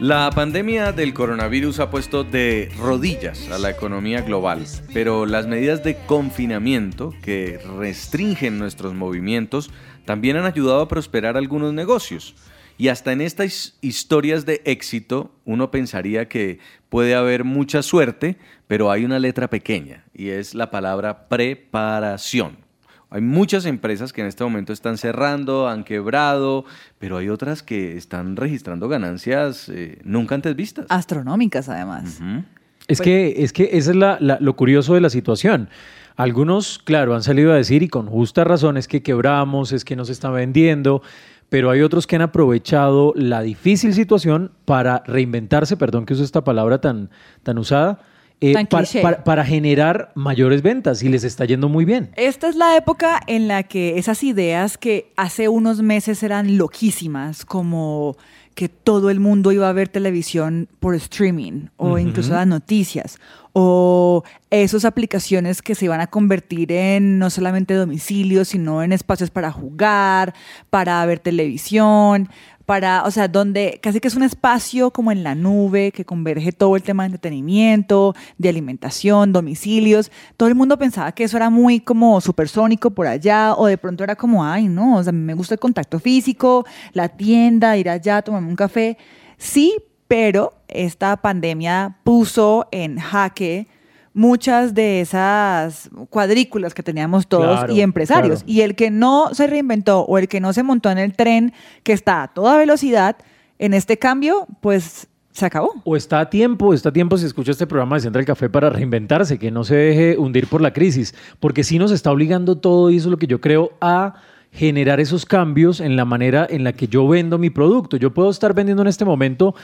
La pandemia del coronavirus ha puesto de rodillas a la economía global, pero las medidas de confinamiento que restringen nuestros movimientos también han ayudado a prosperar algunos negocios. Y hasta en estas historias de éxito uno pensaría que puede haber mucha suerte, pero hay una letra pequeña y es la palabra preparación. Hay muchas empresas que en este momento están cerrando, han quebrado, pero hay otras que están registrando ganancias eh, nunca antes vistas. Astronómicas, además. Es que, es que esa es la- la- lo curioso de la situación. Algunos, claro, han salido a decir, y con justa razón, es que quebramos, es que no se está vendiendo, pero hay otros que han aprovechado la difícil situación para reinventarse, perdón que use esta palabra tan, tan usada, eh, para generar mayores ventas y les está yendo muy bien. Esta es la época en la que esas ideas que hace unos meses eran loquísimas, como que todo el mundo iba a ver televisión por streaming o incluso las noticias o esas aplicaciones que se iban a convertir en no solamente domicilios, sino en espacios para jugar, para ver televisión, para, o sea, donde casi que es un espacio como en la nube que converge todo el tema de entretenimiento, de alimentación, domicilios. Todo el mundo pensaba que eso era muy como supersónico por allá o de pronto era como, ay, no, o sea, me gusta el contacto físico, la tienda, ir allá, tomarme un café. Sí, pero esta pandemia puso en jaque muchas de esas cuadrículas que teníamos todos Claro, y empresarios. claro. Y el que no se reinventó o el que no se montó en el tren que está a toda velocidad, en este cambio, pues se acabó. O está a tiempo, está a tiempo si escucha este programa de Central Café para reinventarse, que no se deje hundir por la crisis, porque sí nos está obligando todo, y eso es lo que yo creo, a generar esos cambios en la manera en la que yo vendo mi producto. Yo puedo estar vendiendo en este momento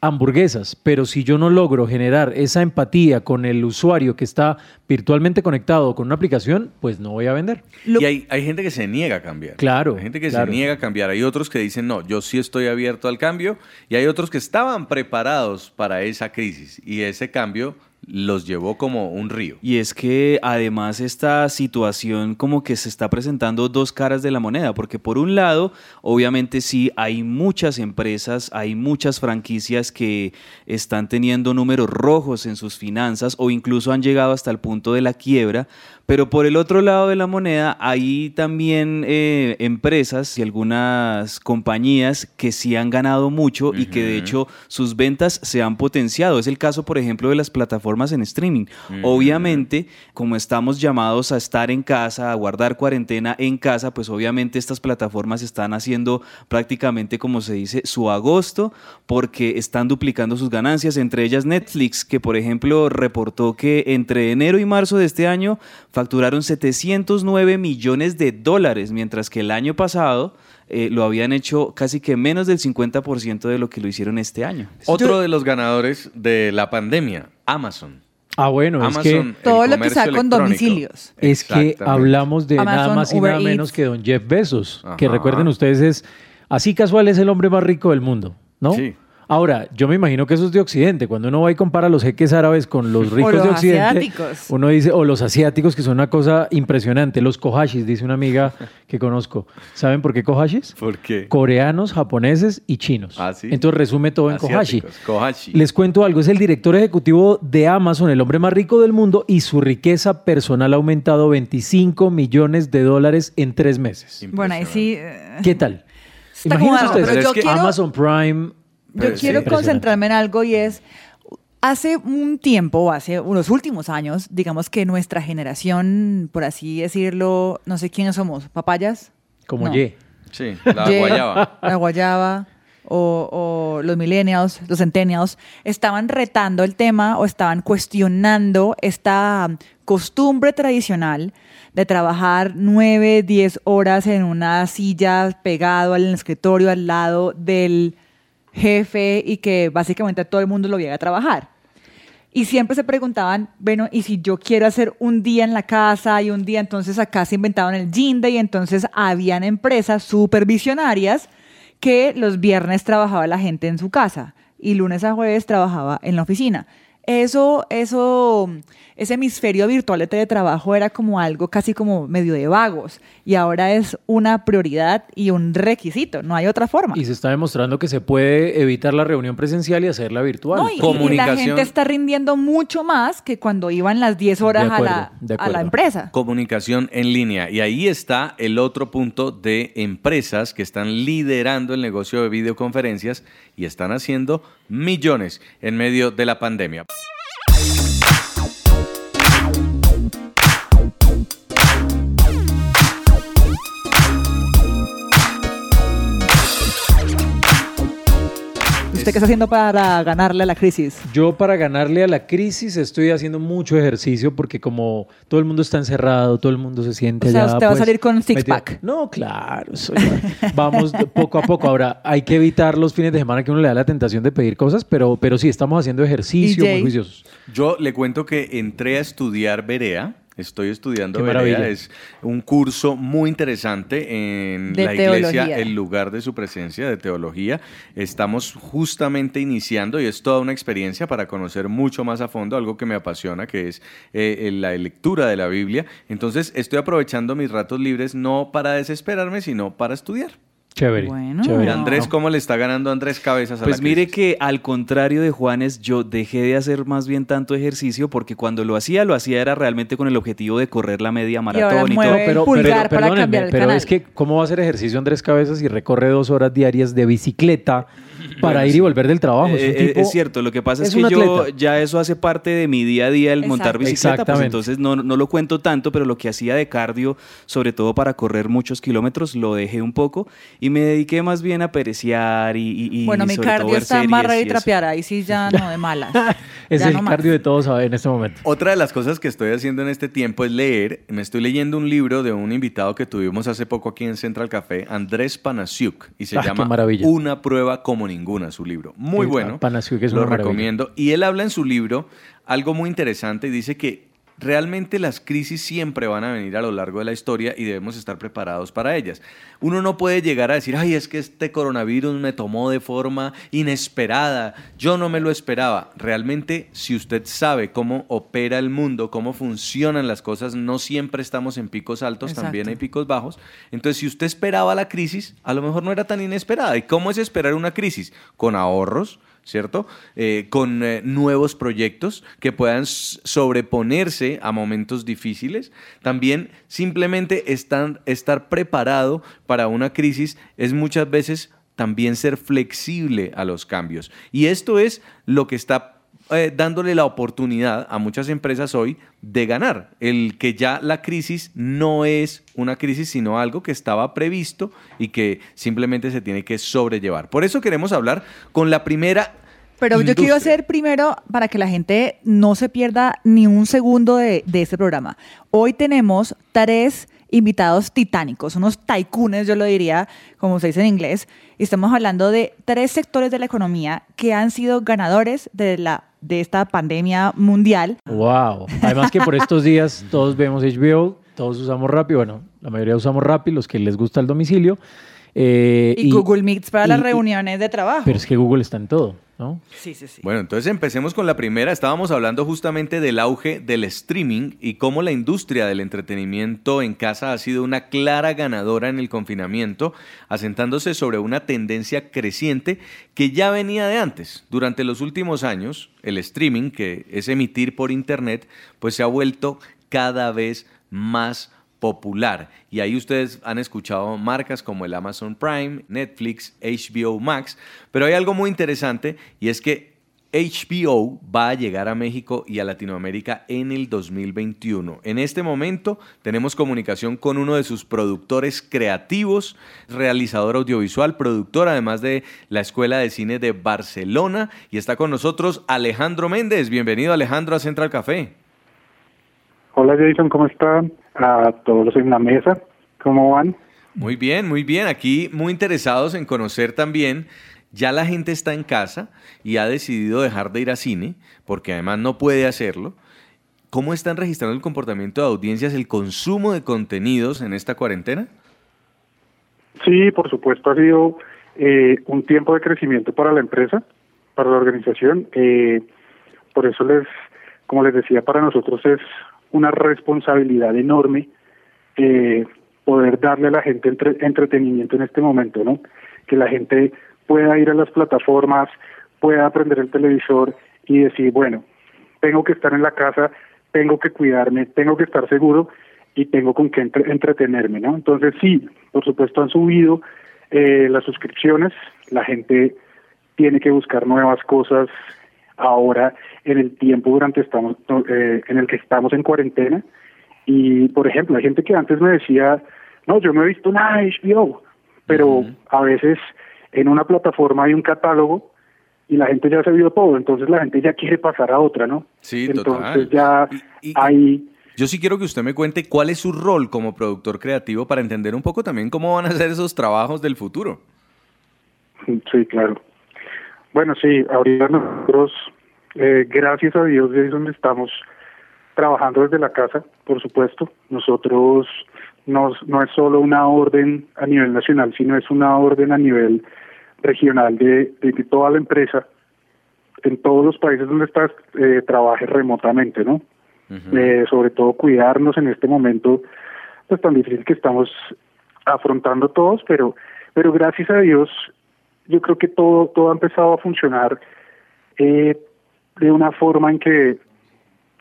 hamburguesas, pero si yo no logro generar esa empatía con el usuario que está virtualmente conectado con una aplicación, pues no voy a vender. Y hay, hay gente que se niega a cambiar. Claro, Hay gente que claro. se niega a cambiar. Hay otros que dicen, no, yo sí estoy abierto al cambio. Y hay otros que estaban preparados para esa crisis. Y ese cambio los llevó como un río. Y es que además esta situación como que se está presentando dos caras de la moneda, porque por un lado, obviamente sí, hay muchas empresas, hay muchas franquicias que están teniendo números rojos en sus finanzas o incluso han llegado hasta el punto de la quiebra, pero por el otro lado de la moneda hay también eh, empresas y algunas compañías que sí han ganado mucho y que de hecho sus ventas se han potenciado. Es el caso, por ejemplo, de las plataformas en streaming. Obviamente, como estamos llamados a estar en casa, a guardar cuarentena en casa, pues obviamente estas plataformas están haciendo prácticamente, como se dice, su agosto porque están duplicando sus ganancias, entre ellas Netflix, que por ejemplo reportó que entre enero y marzo de este año facturaron 709 millones de dólares, mientras que el año pasado eh, lo habían hecho casi que menos del 50% de lo que lo hicieron este año. Otro de los ganadores de la pandemia, Amazon. Ah, bueno, es Amazon, que... el Todo lo que sea con domicilios. Es que hablamos de nada más y Uber nada menos Eats. que don Jeff Bezos, que recuerden ustedes es así casual es el hombre más rico del mundo, ¿no? Sí. Ahora, yo me imagino que eso es de Occidente. Cuando uno va y compara los jeques árabes con los ricos los de Occidente, asiáticos. uno dice, o los asiáticos, que son una cosa impresionante. Los kohashis, dice una amiga que conozco. ¿Saben por qué kohashis? ¿Por qué? Coreanos, japoneses y chinos. Ah, ¿sí? Entonces resume todo en kohashi. Kohashi. Les cuento algo, es el director ejecutivo de Amazon, el hombre más rico del mundo, y su riqueza personal ha aumentado 25 millones de dólares en tres meses. Bueno, ahí sí. eh, ¿Qué tal? Está Imagínense ustedes, pero yo es que quiero- Amazon Prime... Yo quiero concentrarme en algo y es, hace un tiempo, hace unos últimos años, digamos que nuestra generación, por así decirlo, no sé quiénes somos, papayas. Como No. Ye. Sí, la Ye, guayaba. La guayaba. O, o los millennials, los centennials, estaban retando el tema o estaban cuestionando esta costumbre tradicional de trabajar nueve, diez horas en una silla pegado al escritorio al lado del jefe y que básicamente todo el mundo lo viera a trabajar. Y siempre se preguntaban, bueno, ¿y si yo quiero hacer un día en la casa y un día? Entonces acá se inventaban el Gym y entonces habían empresas supervisionarias que los viernes trabajaba la gente en su casa y lunes a jueves trabajaba en la oficina. Eso, eso, ese hemisferio virtual de teletrabajo era como algo casi como medio de vagos y ahora es una prioridad y un requisito, no hay otra forma. Y se está demostrando que se puede evitar la reunión presencial y hacerla virtual. No, y, y la gente está rindiendo mucho más que cuando iban las 10 horas acuerdo, a, la, a la empresa. Comunicación en línea. Y ahí está el otro punto de empresas que están liderando el negocio de videoconferencias y están haciendo millones en medio de la pandemia. ¿Usted qué está haciendo para ganarle a la crisis? Yo para ganarle a la crisis estoy haciendo mucho ejercicio porque como todo el mundo está encerrado, todo el mundo se siente O sea, allá, usted va a pues, salir con six metido- pack. No, claro. soy- vamos poco a poco. Ahora, hay que evitar los fines de semana que uno le da la tentación de pedir cosas, pero, pero sí, estamos haciendo ejercicio muy juiciosos. Yo le cuento que entré a estudiar Berea. Estoy estudiando Qué Berea. maravilla. Es un curso muy interesante en De la iglesia, el lugar de su presencia de teología. Estamos justamente iniciando y es toda una experiencia para conocer mucho más a fondo algo que me apasiona, que es eh, la lectura de la Biblia. Entonces estoy aprovechando mis ratos libres no para desesperarme, sino para estudiar. Chévere. Bueno. chévere. Andrés, ¿cómo le está ganando Andrés Cabezas a Pues la mire que al contrario de Juanes, yo dejé de hacer más bien tanto ejercicio porque cuando lo hacía, lo hacía era realmente con el objetivo de correr la media maratón y, mueve- todo. el pulgar para perdónenme, cambiar el pero canal. es que ¿cómo va a hacer ejercicio Andrés Cabezas y recorre dos horas diarias de bicicleta para Bueno, ir y volver del trabajo? Es, un Eh, eh, tipo- es cierto, lo que pasa es, es que un yo ya eso hace parte de mi día a día el montar Exacto. bicicleta, pues entonces no, no lo cuento tanto, pero lo que hacía de cardio, sobre todo para correr muchos kilómetros, lo dejé un poco y me dediqué más bien a pereciar y, y- y bueno, mi sobre cardio está amarrar y y trapear, ahí sí ya no de malas. es Ya el no más. cardio de todos en este momento. Otra de las cosas que estoy haciendo en este tiempo es leer. Me estoy leyendo un libro de un invitado que tuvimos hace poco aquí en Central Café, Andrés Panasiuk, y se Ah, qué llama maravilla. Una prueba como ninguna, su libro. Muy Sí, bueno. Panasiuk es Lo recomiendo. Y él habla en su libro algo muy interesante y dice que realmente las crisis siempre van a venir a lo largo de la historia y debemos estar preparados para ellas. Uno no puede llegar a decir, ay, es que este coronavirus me tomó de forma inesperada, yo no me lo esperaba. Realmente, si usted sabe cómo opera el mundo, cómo funcionan las cosas, no siempre estamos en picos altos, también hay picos bajos. Entonces, si usted esperaba la crisis, a lo mejor no era tan inesperada. ¿Y cómo es esperar una crisis? Con ahorros, ¿cierto? Eh, con eh, nuevos proyectos que puedan sobreponerse a momentos difíciles. También simplemente estar preparado para una crisis es muchas veces también ser flexible a los cambios. Y esto es lo que está eh, dándole la oportunidad a muchas empresas hoy de ganar. El que ya la crisis no es una crisis, sino algo que estaba previsto y que simplemente se tiene que sobrellevar. Por eso queremos hablar con la primera. Pero yo quiero hacer primero, para que la gente no se pierda ni un segundo de, de este programa. Hoy tenemos tres invitados titánicos, unos taicunes, yo lo diría, como se dice en inglés. Estamos hablando de tres sectores de la economía que han sido ganadores de, la, de esta pandemia mundial. Wow. Además que por estos días todos vemos HBO, todos usamos Rappi, bueno, la mayoría usamos Rappi, los que les gusta el domicilio. eh, Y, Google Meets para las reuniones de trabajo. Pero es que Google está en todo, ¿no? sí, sí, sí. Bueno, entonces empecemos con la primera. Estábamos hablando justamente del auge del streaming y cómo la industria del entretenimiento en casa ha sido una clara ganadora en el confinamiento, asentándose sobre una tendencia creciente que ya venía de antes. Durante los últimos años, el streaming, que es emitir por internet, pues se ha vuelto cada vez más popular. Y ahí ustedes han escuchado marcas como el Amazon Prime, Netflix, HBO Max, pero hay algo muy interesante y es que HBO va a llegar a México y a Latinoamérica en el 2021. En este momento tenemos comunicación con uno de sus productores creativos, realizador audiovisual, productor además de la Escuela de Cine de Barcelona y está con nosotros Alejandro Méndez. Bienvenido Alejandro a Central Café. Hola Jason, ¿cómo están? A todos en la mesa, ¿cómo van? Muy bien, muy bien. Aquí muy interesados en conocer también. Ya la gente está en casa y ha decidido dejar de ir a cine, porque además no puede hacerlo. ¿Cómo están registrando el comportamiento de audiencias, el consumo de contenidos en esta cuarentena? Sí, por supuesto, ha sido eh, un tiempo de crecimiento para la empresa, para la organización. Eh, por eso les, como les decía, para nosotros es una responsabilidad enorme eh, poder darle a la gente entre- entretenimiento en este momento, ¿no? Que la gente pueda ir a las plataformas, pueda aprender el televisor y decir, bueno, tengo que estar en la casa, tengo que cuidarme, tengo que estar seguro y tengo con qué entre- entretenerme, ¿no? Entonces sí, por supuesto han subido eh, las suscripciones, la gente tiene que buscar nuevas cosas ahora en el tiempo durante estamos eh, en el que estamos en cuarentena y por ejemplo hay gente que antes me decía no yo no he visto nada de HBO pero a veces en una plataforma hay un catálogo y la gente ya se vio todo entonces la gente ya quiere pasar a otra no Sí, entonces total. ya Y- y- hay Yo sí quiero que usted me cuente cuál es su rol como productor creativo para entender un poco también cómo van a ser esos trabajos del futuro. Sí, claro. Bueno, sí, ahorita nosotros, eh, gracias a Dios, es donde estamos trabajando desde la casa, por supuesto. Nosotros nos, no es solo una orden a nivel nacional, sino es una orden a nivel regional de, de toda la empresa, en todos los países donde estás, eh, trabaje remotamente, ¿no? Eh, sobre todo cuidarnos en este momento pues tan difícil que estamos afrontando todos, pero pero gracias a Dios yo creo que todo todo ha empezado a funcionar eh, de una forma en que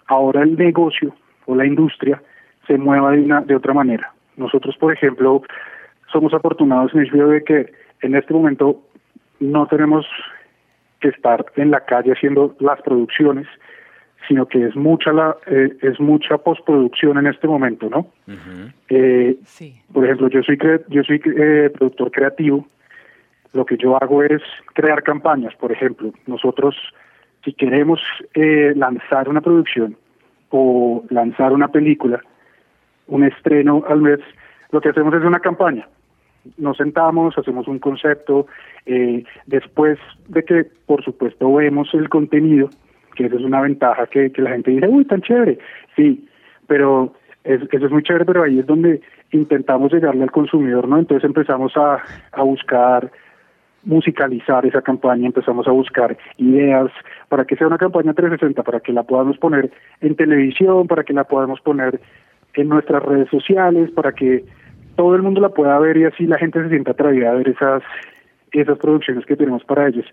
ahora el negocio o la industria se mueva de una de otra manera. Nosotros, por ejemplo, somos afortunados en el sentido de que en este momento no tenemos que estar en la calle haciendo las producciones, sino que es mucha la eh, es mucha postproducción en este momento, ¿no? Eh, Sí. por ejemplo, yo soy cre- yo soy eh, productor creativo. Lo que yo hago es crear campañas. Por ejemplo, nosotros si queremos eh, lanzar una producción o lanzar una película, un estreno al mes, lo que hacemos es una campaña. Nos sentamos, hacemos un concepto, eh, después de que, por supuesto, vemos el contenido, que eso es una ventaja que, que la gente dice, uy, tan chévere, sí, pero es- eso es muy chévere, pero ahí es donde intentamos llegarle al consumidor, ¿no? Entonces empezamos a, a buscar musicalizar esa campaña, empezamos a buscar ideas para que sea una campaña 360, para que la podamos poner en televisión, para que la podamos poner en nuestras redes sociales, para que todo el mundo la pueda ver y así la gente se sienta atraída a ver esas esas producciones que tenemos para ellos.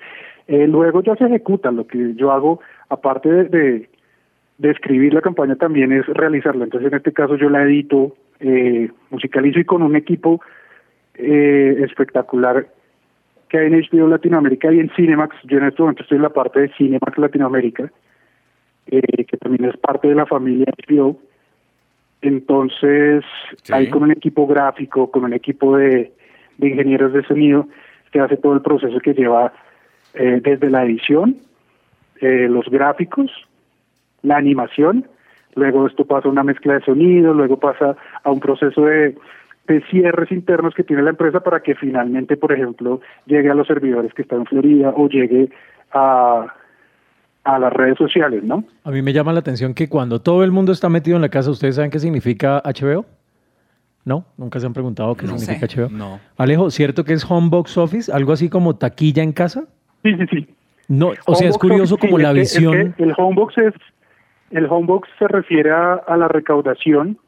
Eh, luego ya se ejecuta, lo que yo hago, aparte de, escribir la campaña, también es realizarla. Entonces, en este caso, yo la edito, eh, musicalizo y con un equipo eh, espectacular que hay en HBO Latinoamérica y en Cinemax. Yo en este momento estoy en la parte de Cinemax Latinoamérica, eh, que también es parte de la familia HBO. Entonces, Sí. ahí con un equipo gráfico, con un equipo de, de ingenieros de sonido, que hace todo el proceso que lleva eh, desde la edición, eh, los gráficos, la animación, luego esto pasa a una mezcla de sonido, luego pasa a un proceso de, de cierres internos que tiene la empresa para que finalmente, por ejemplo, llegue a los servidores que están en Florida o llegue a, a las redes sociales, ¿no? A mí me llama la atención que cuando todo el mundo está metido en la casa, ¿ustedes saben qué significa HBO? ¿No? ¿Nunca se han preguntado qué No significa sé. HBO? No. Alejo, ¿cierto que es home box office? ¿Algo así como taquilla en casa? Sí, sí, sí. No, o sea, es curioso sí, como es la que- es visión... que el homebox es el homebox se refiere a, a la recaudación.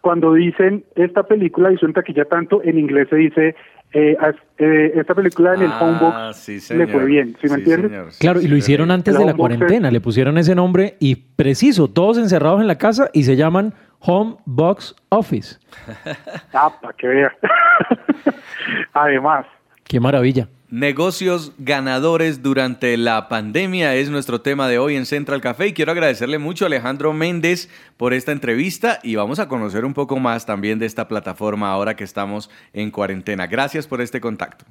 Cuando dicen esta película hizo en taquilla tanto, en inglés se dice eh, eh, esta película en el Ah, homebox sí, le fue bien, ¿sí me entiendes? señor. Sí, Claro, y lo hicieron sí. antes de la cuarentena, le pusieron ese nombre y preciso, todos encerrados en la casa y se llaman Home Box Office. Ah, para que vea. Además, Qué maravilla. Negocios ganadores durante la pandemia es nuestro tema de hoy en Central Café y quiero agradecerle mucho a Alejandro Méndez por esta entrevista y vamos a conocer un poco más también de esta plataforma ahora que estamos en cuarentena. Gracias por este contacto.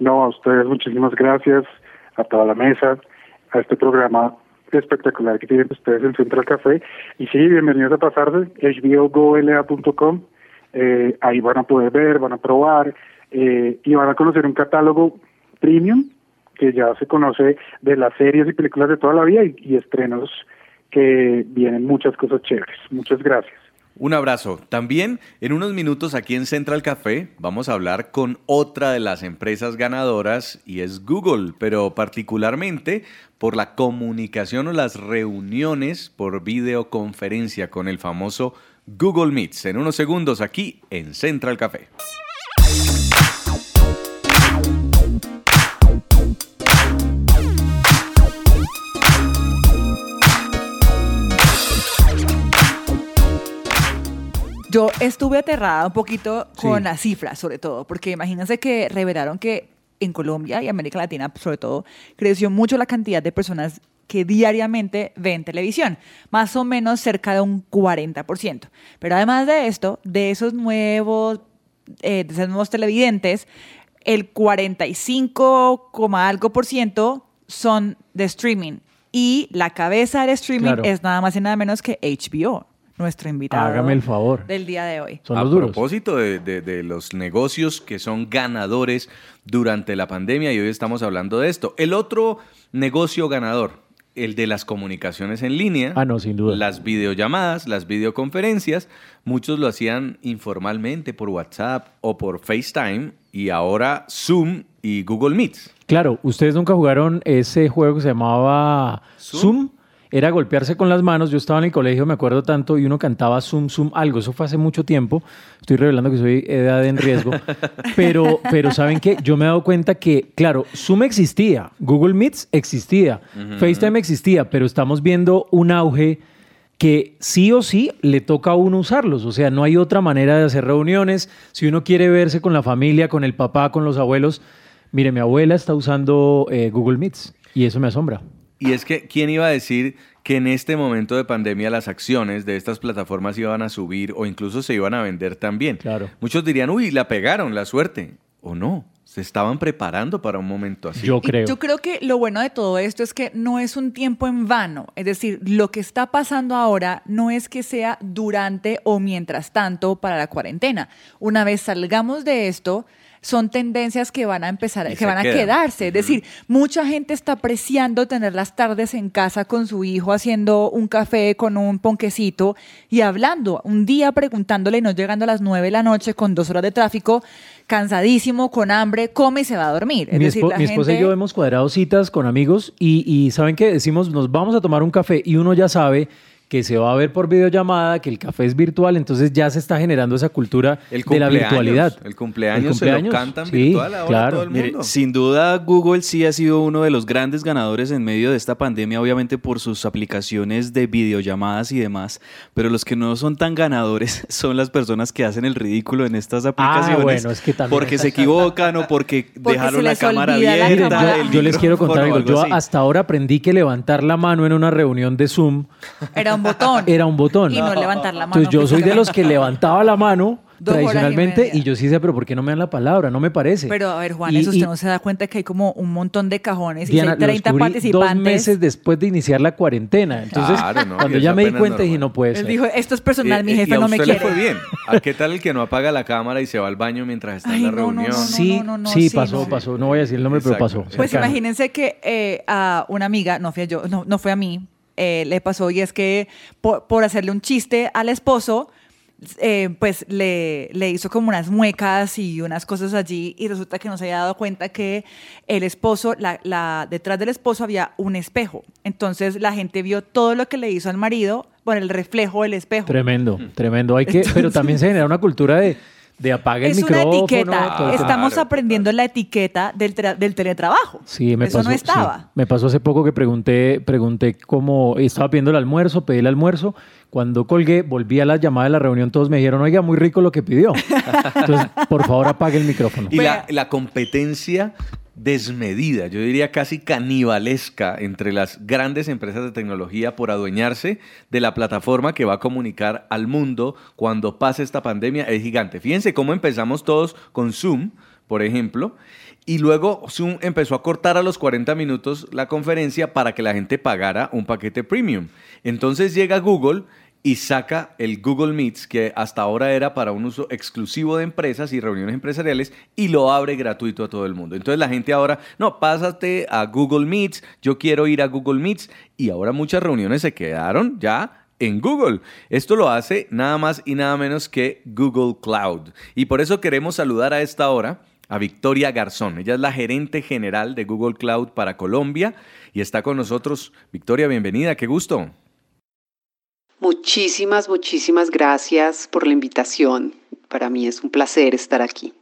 no, a ustedes muchísimas gracias, a toda la mesa, a este programa espectacular que tienen ustedes en Central Café. Y sí, bienvenidos a pasarse, hbogola.com. Eh, ahí van a poder ver, van a probar eh, y van a conocer un catálogo premium que ya se conoce de las series y películas de toda la vida y, y estrenos que vienen muchas cosas chéveres. Muchas gracias. Un abrazo. También en unos minutos aquí en Central Café vamos a hablar con otra de las empresas ganadoras y es Google, pero particularmente por la comunicación o las reuniones por videoconferencia con el famoso Google Meets. En unos segundos aquí en Central Café. Yo estuve aterrada un poquito con Sí. las cifras, sobre todo, porque imagínense que revelaron que en Colombia y América Latina, sobre todo, creció mucho la cantidad de personas que diariamente ven televisión, más o menos cerca de un 40%. Pero además de esto, de esos nuevos, eh, de esos nuevos televidentes, el 45, coma algo por ciento son de streaming. Y la cabeza del streaming Claro. es nada más y nada menos que HBO, nuestro invitado Hágame el favor. del día de hoy. Son a los duros. propósito de, de- de los negocios que son ganadores durante la pandemia y hoy estamos hablando de esto. El otro negocio ganador, el de las comunicaciones en línea. Ah, no, sin duda. Las videollamadas, las videoconferencias. Muchos lo hacían informalmente por WhatsApp o por FaceTime y ahora Zoom y Google Meets. Claro, ustedes nunca jugaron ese juego que se llamaba Zoom. Zoom. Era golpearse con las manos. Yo estaba en el colegio, me acuerdo tanto, y uno cantaba Zoom, Zoom, algo. Eso fue hace mucho tiempo. Estoy revelando que soy edad en riesgo. Pero, pero ¿saben qué? Yo me he dado cuenta que, claro, Zoom existía, Google Meets existía, FaceTime existía, pero estamos viendo un auge que sí o sí le toca a uno usarlos. O sea, no hay otra manera de hacer reuniones. Si uno quiere verse con la familia, con el papá, con los abuelos. Mire, mi abuela está usando eh, Google Meets y eso me asombra. Y es que, ¿quién iba a decir que en este momento de pandemia las acciones de estas plataformas iban a subir o incluso se iban a vender también? Claro. Muchos dirían, uy, la pegaron, la suerte. O no, se estaban preparando para un momento así. Yo Y creo. Yo creo que lo bueno de todo esto es que no es un tiempo en vano. Es decir, lo que está pasando ahora no es que sea durante o mientras tanto para la cuarentena. Una vez salgamos de esto, son tendencias que van a empezar, Y que van a quedarse. Es decir, mucha gente está apreciando tener las tardes en casa con su hijo haciendo un café con un ponquecito y hablando. Un día preguntándole, no llegando a las nueve de la noche con dos horas de tráfico, cansadísimo, con hambre, come y se va a dormir. Es Mi, decir, espo- la mi esposa y yo hemos cuadrado citas con amigos y, y ¿saben qué? Decimos, nos vamos a tomar un café y uno ya sabe que se va a ver por videollamada, que el café es virtual, entonces ya se está generando esa cultura El de la cumpleaños, virtualidad. el cumpleaños se lo cantan sí, virtual ahora claro. todo el Mire, mundo. sin duda Google sí ha sido uno de los grandes ganadores en medio de esta pandemia, obviamente por sus aplicaciones de videollamadas y demás, pero los que no son tan ganadores son las personas que hacen el ridículo en estas aplicaciones. Ah, bueno, es que también porque se equivocan o porque, Porque dejaron la cámara la abierta. cámara. el Yo les quiero contar algo. Yo así. hasta ahora aprendí que levantar la mano en una reunión de Zoom Era un botón. era un botón. Y no levantar la mano. Entonces yo soy de los que levantaba la mano y tradicionalmente y, yo sí decía, pero ¿por qué no me dan la palabra? No me parece. Pero a ver, Juan, Y- eso usted y- no se da cuenta que hay como un montón de cajones Diana, y hay 30 lo descubrí participantes. dos meses después de iniciar la cuarentena. Entonces, Claro, no, cuando ya me di cuenta, dije, normal. no puede Él ser. dijo, esto es personal, mi Eh, eh, jefe y a no me quiere. le fue bien. ¿A qué tal el que no apaga la cámara y se va al baño mientras está Ay, en la no, reunión? no, no. sí, no, sí, sí, pasó, pasó. No voy a decir el nombre, pero pasó. Pues cercano. imagínense que eh, a una amiga, no fui a yo, no, no fue a mí, eh, le pasó y es que por, por hacerle un chiste al esposo, eh, pues le, le hizo como unas muecas y unas cosas allí y resulta que no se había dado cuenta que el esposo, la, la- detrás del esposo había un espejo. Entonces la gente vio todo lo que le hizo al marido por el reflejo del espejo. Tremendo, tremendo. Hay que, pero también se genera una cultura de, de apaga el es una micrófono. etiqueta. todo el tema. Estamos Claro, aprendiendo la etiqueta del, del teletrabajo. Sí, me Eso pasó. no sí. estaba. Me pasó hace poco que pregunté, pregunté cómo estaba pidiendo el almuerzo, pedí el almuerzo. Cuando colgué, volví a la llamada de la reunión, todos me dijeron, oiga, muy rico lo que pidió. Entonces, por favor, apague el micrófono. Y la, la competencia desmedida, yo diría casi canibalesca entre las grandes empresas de tecnología por adueñarse de la plataforma que va a comunicar al mundo cuando pase esta pandemia es gigante. Fíjense cómo empezamos todos con Zoom, por ejemplo, y luego Zoom empezó a cortar a los 40 minutos la conferencia para que la gente pagara un paquete premium. Entonces llega Google y saca el Google Meets, que hasta ahora era para un uso exclusivo de empresas y reuniones empresariales, y lo abre gratuito a todo el mundo. Entonces la gente ahora, no, pásate a Google Meets, yo quiero ir a Google Meets, y ahora muchas reuniones se quedaron ya en Google. Esto lo hace nada más y nada menos que Google Cloud. Y por eso queremos saludar a esta hora a Victoria Garzón. Ella es la gerente general de Google Cloud para Colombia y está con nosotros. Victoria, bienvenida, qué gusto. Muchísimas, muchísimas gracias por la invitación. Para mí es un placer estar aquí.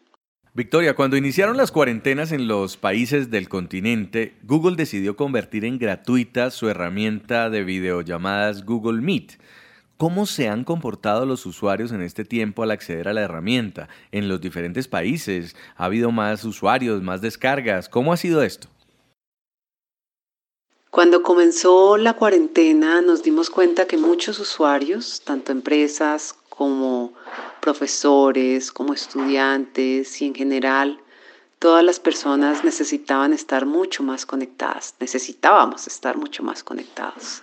Victoria, cuando iniciaron las cuarentenas en los países del continente, Google decidió convertir en gratuita su herramienta de videollamadas Google Meet. ¿Cómo se han comportado los usuarios en este tiempo al acceder a la herramienta? En los diferentes países, ¿ha habido más usuarios, más descargas? ¿Cómo ha sido esto? Cuando comenzó la cuarentena nos dimos cuenta que muchos usuarios, tanto empresas como profesores, como estudiantes y en general todas las personas necesitaban estar mucho más conectadas, necesitábamos estar mucho más conectados.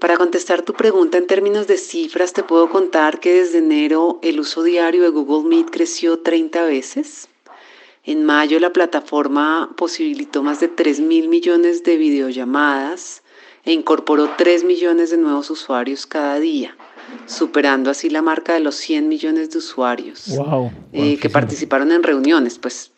Para contestar tu pregunta en términos de cifras, te puedo contar que desde enero el uso diario de Google Meet creció 30 veces. En mayo la plataforma posibilitó más de 3 mil millones de videollamadas e incorporó 3 millones de nuevos usuarios cada día superando así la marca de los 100 millones de usuarios eh, que participaron en reuniones. Pues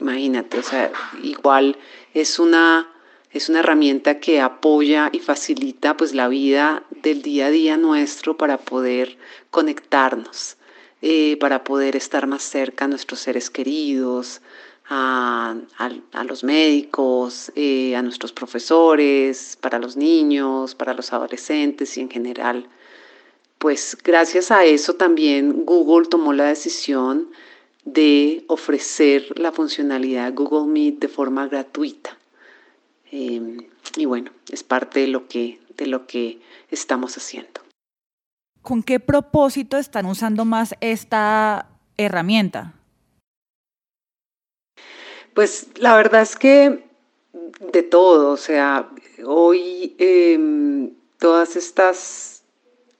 imagínate, o sea, igual es una, es una herramienta que apoya y facilita pues la vida del día a día nuestro para poder conectarnos, eh, para poder estar más cerca a nuestros seres queridos, a, los médicos, eh, a nuestros profesores, para los niños, para los adolescentes y en general pues gracias a eso también Google tomó la decisión de ofrecer la funcionalidad Google Meet de forma gratuita. Em, y bueno, es parte de lo, que, de lo que estamos haciendo. ¿Con qué propósito están usando más esta herramienta? Pues la verdad es que de todo, o sea, hoy em, todas estas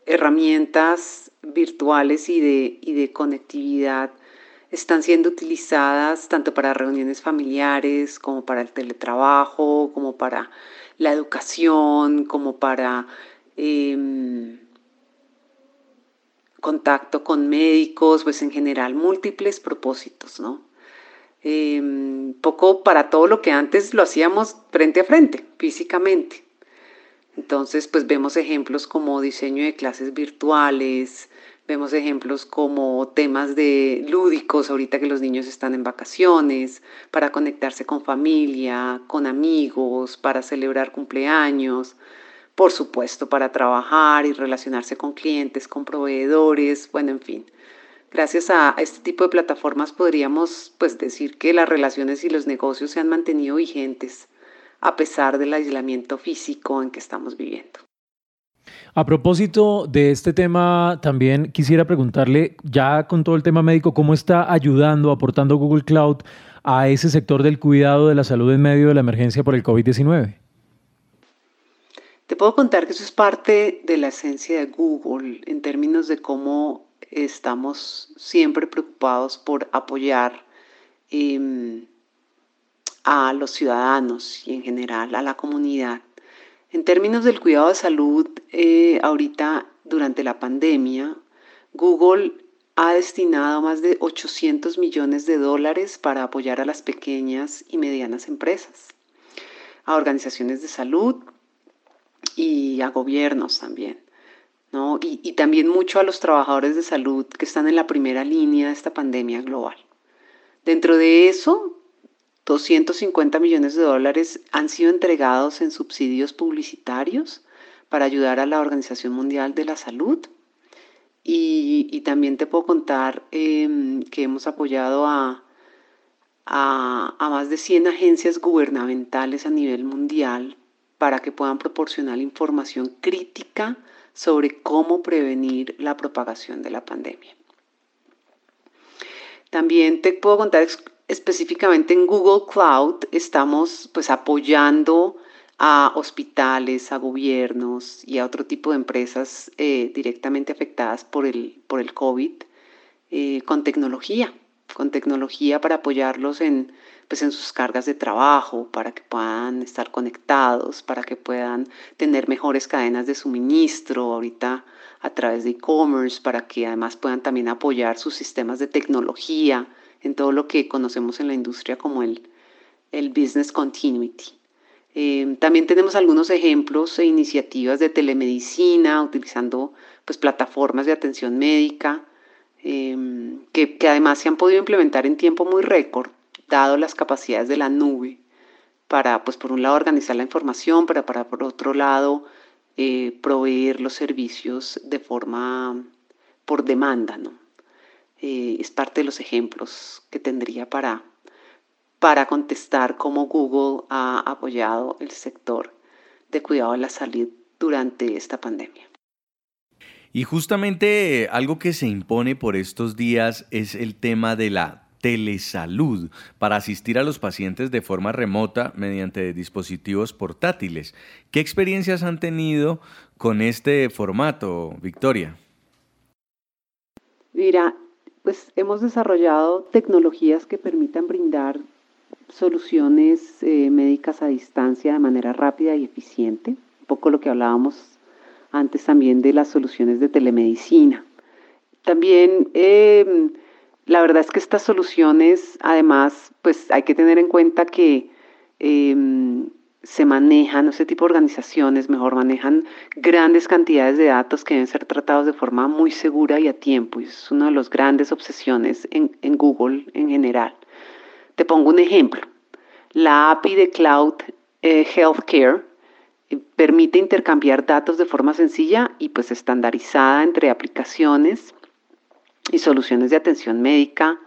herramientas virtuales y de, y de conectividad están siendo utilizadas tanto para reuniones familiares como para el teletrabajo, como para la educación, como para em, contacto con médicos, pues en general múltiples propósitos, ¿no? Em, poco para todo lo que antes lo hacíamos frente a frente, físicamente. Entonces, pues vemos ejemplos como diseño de clases virtuales, vemos ejemplos como temas de lúdicos, ahorita que los niños están en vacaciones, para conectarse con familia, con amigos, para celebrar cumpleaños, por supuesto, para trabajar y relacionarse con clientes, con proveedores, bueno, en fin. Gracias a este tipo de plataformas podríamos pues decir que las relaciones y los negocios se han mantenido vigentes a pesar del aislamiento físico en que estamos viviendo. A propósito de este tema, también quisiera preguntarle, ya con todo el tema médico, ¿cómo está ayudando, aportando Google Cloud a ese sector del cuidado de la salud en medio de la emergencia por el COVID-19? Te puedo contar que eso es parte de la esencia de Google en términos de cómo estamos siempre preocupados por apoyar eh, a los ciudadanos y en general a la comunidad. En términos del cuidado de salud, eh, ahorita durante la pandemia, Google ha destinado más de 800 millones de dólares para apoyar a las pequeñas y medianas empresas, a organizaciones de salud y a gobiernos también. ¿no? Y, y también mucho a los trabajadores de salud que están en la primera línea de esta pandemia global. Dentro de eso, 250 millones de dólares han sido entregados en subsidios publicitarios para ayudar a la Organización Mundial de la Salud. Y, también te puedo contar em, que hemos apoyado a, a, a más de 100 agencias gubernamentales a nivel mundial para que puedan proporcionar información crítica sobre cómo prevenir la propagación de la pandemia. También te puedo contar específicamente en Google Cloud estamos pues apoyando a hospitales, a gobiernos y a otro tipo de empresas eh, directamente afectadas por el, por el COVID eh, con tecnología, con tecnología para apoyarlos en, pues, en sus cargas de trabajo, para que puedan estar conectados, para que puedan tener mejores cadenas de suministro ahorita a través de e-commerce, para que además puedan también apoyar sus sistemas de tecnología en todo lo que conocemos en la industria como el, el business continuity. Eh, también tenemos algunos ejemplos e iniciativas de telemedicina utilizando pues, plataformas de atención médica Em, que, además se han podido implementar en tiempo muy récord, dado las capacidades de la nube, para, pues por un lado, organizar la información, pero para, por otro lado, eh, proveer los servicios de forma por demanda, ¿no? Eh, es parte de los ejemplos que tendría para, para contestar cómo Google ha apoyado el sector de cuidado de la salud durante esta pandemia. Y justamente algo que se impone por estos días es el tema de la telesalud para asistir a los pacientes de forma remota mediante dispositivos portátiles. ¿Qué experiencias han tenido con este formato, Victoria? Mira, pues hemos desarrollado tecnologías que permitan brindar soluciones eh, médicas a distancia de manera rápida y eficiente, un poco lo que hablábamos antes también de las soluciones de telemedicina. También em, la verdad es que estas soluciones, además, pues hay que tener en cuenta que em, se manejan, ese tipo de organizaciones mejor manejan grandes cantidades de datos que deben ser tratados de forma muy segura y a tiempo. Y es una de las grandes obsesiones en, Google en general. Te pongo un ejemplo. La API de Cloud eh, Healthcare permite intercambiar datos de forma sencilla y pues estandarizada entre aplicaciones y soluciones de atención médica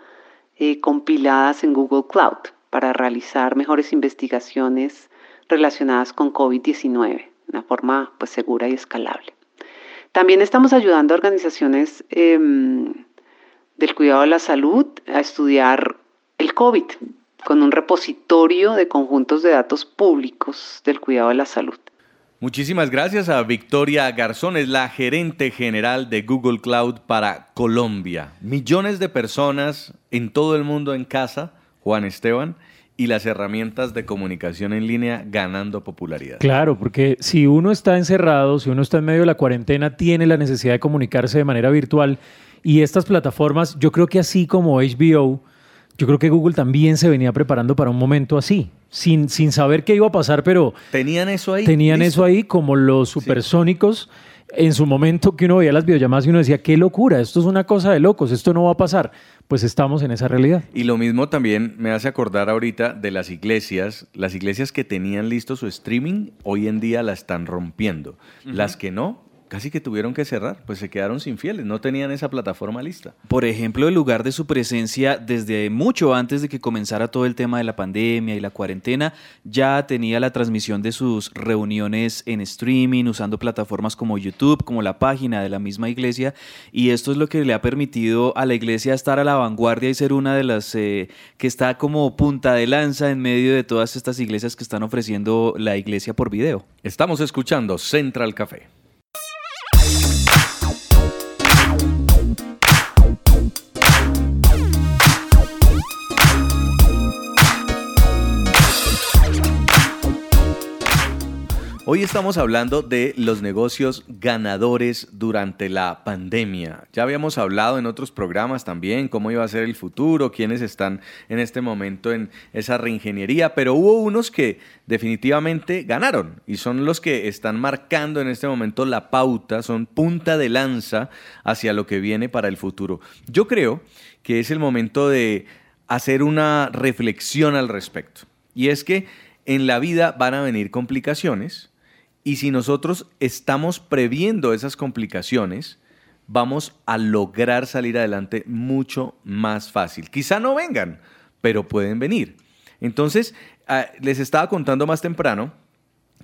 eh, compiladas en Google Cloud para realizar mejores investigaciones relacionadas con COVID-19 de una forma pues, segura y escalable. También estamos ayudando a organizaciones em, del cuidado de la salud a estudiar el COVID con un repositorio de conjuntos de datos públicos del cuidado de la salud. Muchísimas gracias a Victoria Garzón, es la gerente general de Google Cloud para Colombia. Millones de personas en todo el mundo en casa, Juan Esteban, y las herramientas de comunicación en línea ganando popularidad. Claro, porque si uno está encerrado, si uno está en medio de la cuarentena, tiene la necesidad de comunicarse de manera virtual y estas plataformas, yo creo que así como HBO, yo creo que Google también se venía preparando para un momento así, sin, sin saber qué iba a pasar, pero... Tenían eso ahí. Tenían eso ahí como los supersónicos. En su momento que uno veía las videollamadas y uno decía, qué locura, esto es una cosa de locos, esto no va a pasar. Pues estamos en esa realidad. Y lo mismo también me hace acordar ahorita de las iglesias. Las iglesias que tenían listo su streaming, hoy en día la están rompiendo. Las que no, casi que tuvieron que cerrar, pues se quedaron sin fieles, no tenían esa plataforma lista. Por ejemplo, el lugar de su presencia desde mucho antes de que comenzara todo el tema de la pandemia y la cuarentena, ya tenía la transmisión de sus reuniones en streaming, usando plataformas como YouTube, como la página de la misma iglesia, y esto es lo que le ha permitido a la iglesia estar a la vanguardia y ser una de las eh, que está como punta de lanza en medio de todas estas iglesias que están ofreciendo la iglesia por video. Estamos escuchando Central Café. Hoy estamos hablando de los negocios ganadores durante la pandemia. Ya habíamos hablado en otros programas también cómo iba a ser el futuro, quiénes están en este momento en esa reingeniería, pero hubo unos que definitivamente ganaron y son los que están marcando en este momento la pauta, son punta de lanza hacia lo que viene para el futuro. Yo creo que es el momento de hacer una reflexión al respecto. Y es que en la vida van a venir complicaciones y si nosotros estamos previendo esas complicaciones, vamos a lograr salir adelante mucho más fácil. Quizá no vengan, pero pueden venir. Entonces, ah, les estaba contando más temprano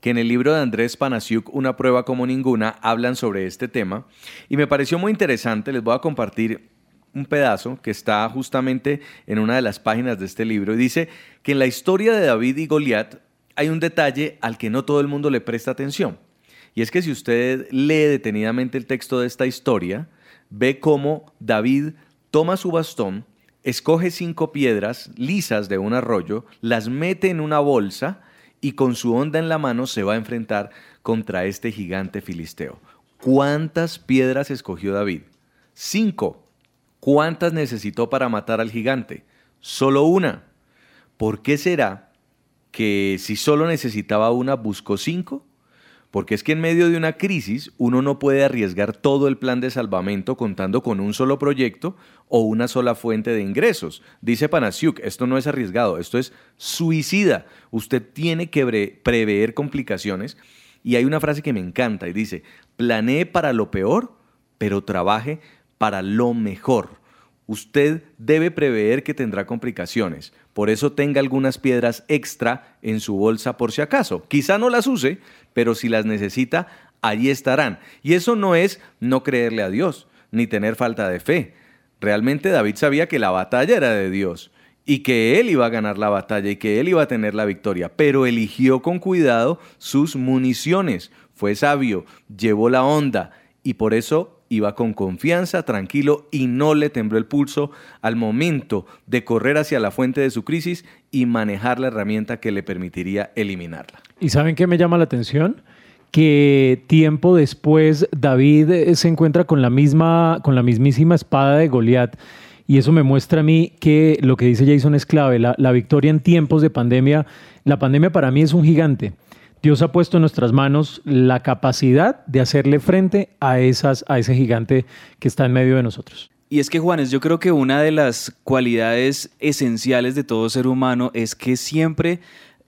que en el libro de Andrés Panasiuk, Una prueba como ninguna, hablan sobre este tema y me pareció muy interesante. Les voy a compartir un pedazo que está justamente en una de las páginas de este libro y dice que en la historia de David y Goliat hay un detalle al que no todo el mundo le presta atención. Y es que si usted lee detenidamente el texto de esta historia, ve cómo David toma su bastón escoge cinco piedras lisas de un arroyo, las mete en una bolsa y con su onda en la mano se va a enfrentar contra este gigante filisteo. ¿Cuántas piedras escogió David? Cinco. ¿Cuántas necesitó para matar al gigante? Solo una. ¿Por qué será que si solo necesitaba una buscó cinco? Porque es que en medio de una crisis uno no puede arriesgar todo el plan de salvamento contando con un solo proyecto o una sola fuente de ingresos. Dice Panasiuk, esto no es arriesgado, esto es suicida. Usted tiene que prever complicaciones. Y hay una frase que me encanta y dice, planee para lo peor, pero trabaje para lo mejor. Usted debe prever que tendrá complicaciones, por eso tenga algunas piedras extra en su bolsa por si acaso. Quizá no las use, pero si las necesita, allí estarán. Y eso no es no creerle a Dios, ni tener falta de fe. Realmente David sabía que la batalla era de Dios y que él iba a ganar la batalla y que él iba a tener la victoria, pero eligió con cuidado sus municiones, fue sabio, llevó la onda y por eso iba con confianza, tranquilo y no le tembló el pulso al momento de correr hacia la fuente de su crisis y manejar la herramienta que le permitiría eliminarla. ¿Y saben qué me llama la atención? Que tiempo después David eh, se encuentra con la misma, con la mismísima espada de Goliat. Y eso me muestra a mí que lo que dice Jason es clave. La, la victoria en tiempos de pandemia, la pandemia para mí es un gigante. Dios ha puesto en nuestras manos la capacidad de hacerle frente a, esas, a ese gigante que está en medio de nosotros. Y es que Juanes, yo creo que una de las cualidades esenciales de todo ser humano es que siempre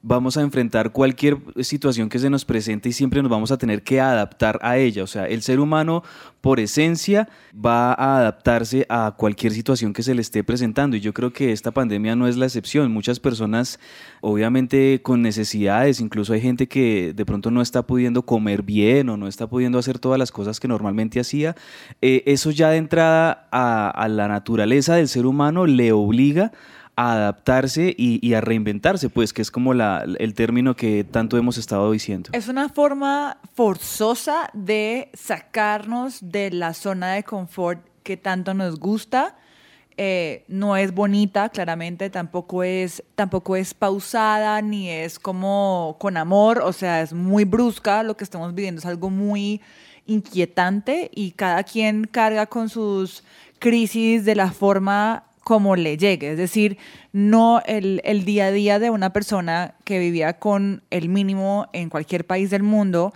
vamos a enfrentar cualquier situación que se nos presente y siempre nos vamos a tener que adaptar a ella. O sea, el ser humano por esencia va a adaptarse a cualquier situación que se le esté presentando y yo creo que esta pandemia no es la excepción. Muchas personas obviamente con necesidades, incluso hay gente que de pronto no está pudiendo comer bien o no está pudiendo hacer todas las cosas que normalmente hacía. Eh, eso ya de entrada a, a la naturaleza del ser humano le obliga a adaptarse y, a reinventarse, pues que es como el término que tanto hemos estado diciendo. Es una forma forzosa de sacarnos de la zona de confort que tanto nos gusta. Eh, no es bonita, claramente, tampoco es, tampoco es pausada, ni es como con amor, o sea, es muy brusca, lo que estamos viviendo es algo muy inquietante y cada quien carga con sus crisis de la forma como le llegue. Es decir, no el, el, día a día de una persona que vivía con el mínimo en cualquier país del mundo